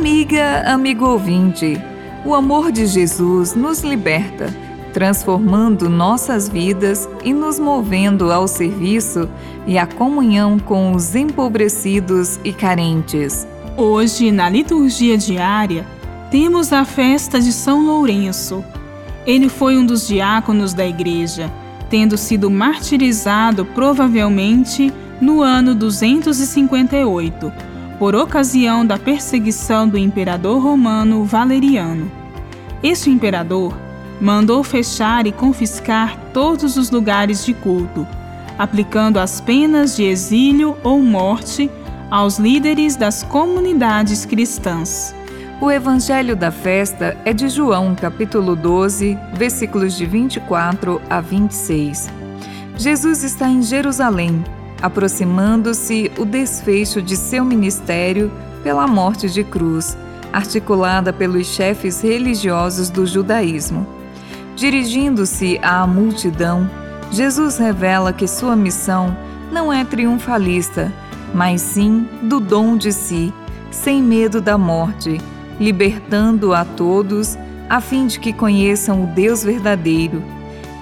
Amiga, amigo ouvinte, o amor de Jesus nos liberta, transformando nossas vidas e nos movendo ao serviço e à comunhão com os empobrecidos e carentes. Hoje, na liturgia diária, temos a festa de São Lourenço. Ele foi um dos diáconos da igreja, tendo sido martirizado provavelmente no ano 258, por ocasião da perseguição do imperador romano Valeriano. Este imperador mandou fechar e confiscar todos os lugares de culto, aplicando as penas de exílio ou morte aos líderes das comunidades cristãs. O evangelho da festa é de João, capítulo 12, versículos de 24 a 26. Jesus está em Jerusalém, aproximando-se o desfecho de seu ministério pela morte de cruz, articulada pelos chefes religiosos do judaísmo. Dirigindo-se à multidão, Jesus revela que sua missão não é triunfalista, mas sim do dom de si, sem medo da morte libertando a todos, a fim de que conheçam o Deus verdadeiro.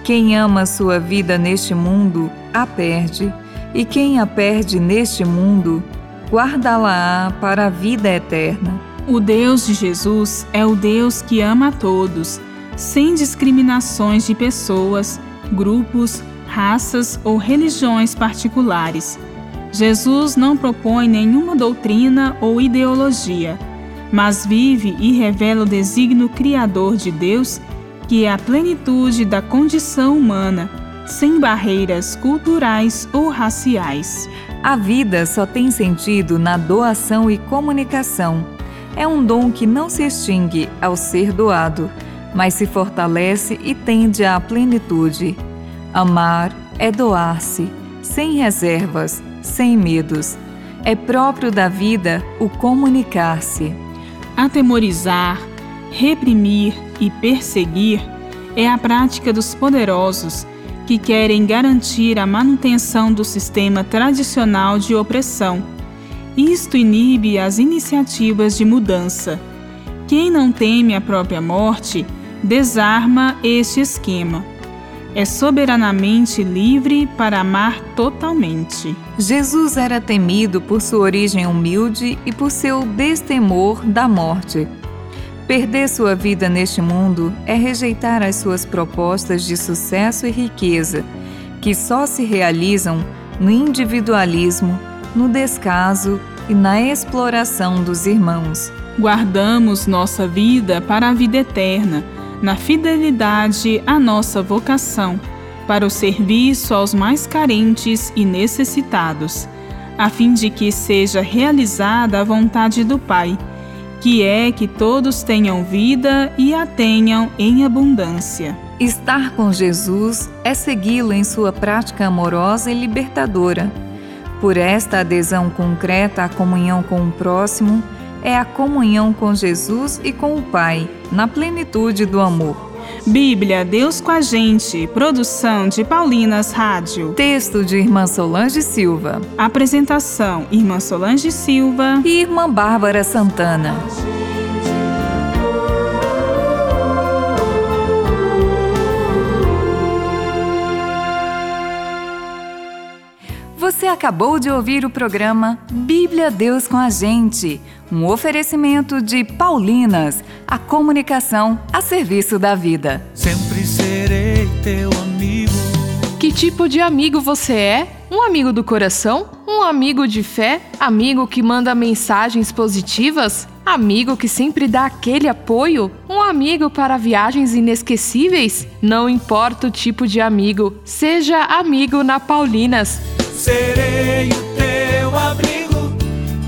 Quem ama sua vida neste mundo, a perde, e quem a perde neste mundo, guardá-la-á para a vida eterna. O Deus de Jesus é o Deus que ama a todos, sem discriminações de pessoas, grupos, raças ou religiões particulares. Jesus não propõe nenhuma doutrina ou ideologia mas vive e revela o desígnio criador de Deus, que é a plenitude da condição humana, sem barreiras culturais ou raciais. A vida só tem sentido na doação e comunicação. É um dom que não se extingue ao ser doado, mas se fortalece e tende à plenitude. Amar é doar-se, sem reservas, sem medos. É próprio da vida o comunicar-se. Atemorizar, reprimir e perseguir é a prática dos poderosos que querem garantir a manutenção do sistema tradicional de opressão. Isto inibe as iniciativas de mudança. Quem não teme a própria morte desarma este esquema. É soberanamente livre para amar totalmente. Jesus era temido por sua origem humilde e por seu destemor da morte. Perder sua vida neste mundo é rejeitar as suas propostas de sucesso e riqueza, que só se realizam no individualismo, no descaso e na exploração dos irmãos. Guardamos nossa vida para a vida eterna, na fidelidade à nossa vocação para o serviço aos mais carentes e necessitados, a fim de que seja realizada a vontade do Pai, que é que todos tenham vida e a tenham em abundância. Estar com Jesus é segui-lo em sua prática amorosa e libertadora. Por esta adesão concreta à comunhão com o próximo, é a comunhão com Jesus e com o Pai, na plenitude do amor. Bíblia, Deus com a gente. Produção de Paulinas Rádio. Texto de Irmã Solange Silva. Apresentação: Irmã Solange Silva e Irmã Bárbara Santana. Acabou de ouvir o programa Bíblia Deus com a Gente, um oferecimento de Paulinas, a comunicação a serviço da vida. Sempre serei teu amigo. Que tipo de amigo você é? Um amigo do coração? Um amigo de fé? Amigo que manda mensagens positivas? Amigo que sempre dá aquele apoio? Um amigo para viagens inesquecíveis? Não importa o tipo de amigo, seja amigo na Paulinas serei o teu abrigo.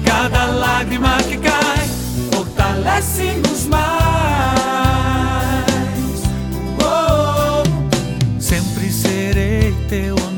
Cada lágrima que cai fortalece-nos mais. Oh, sempre serei teu abrigo.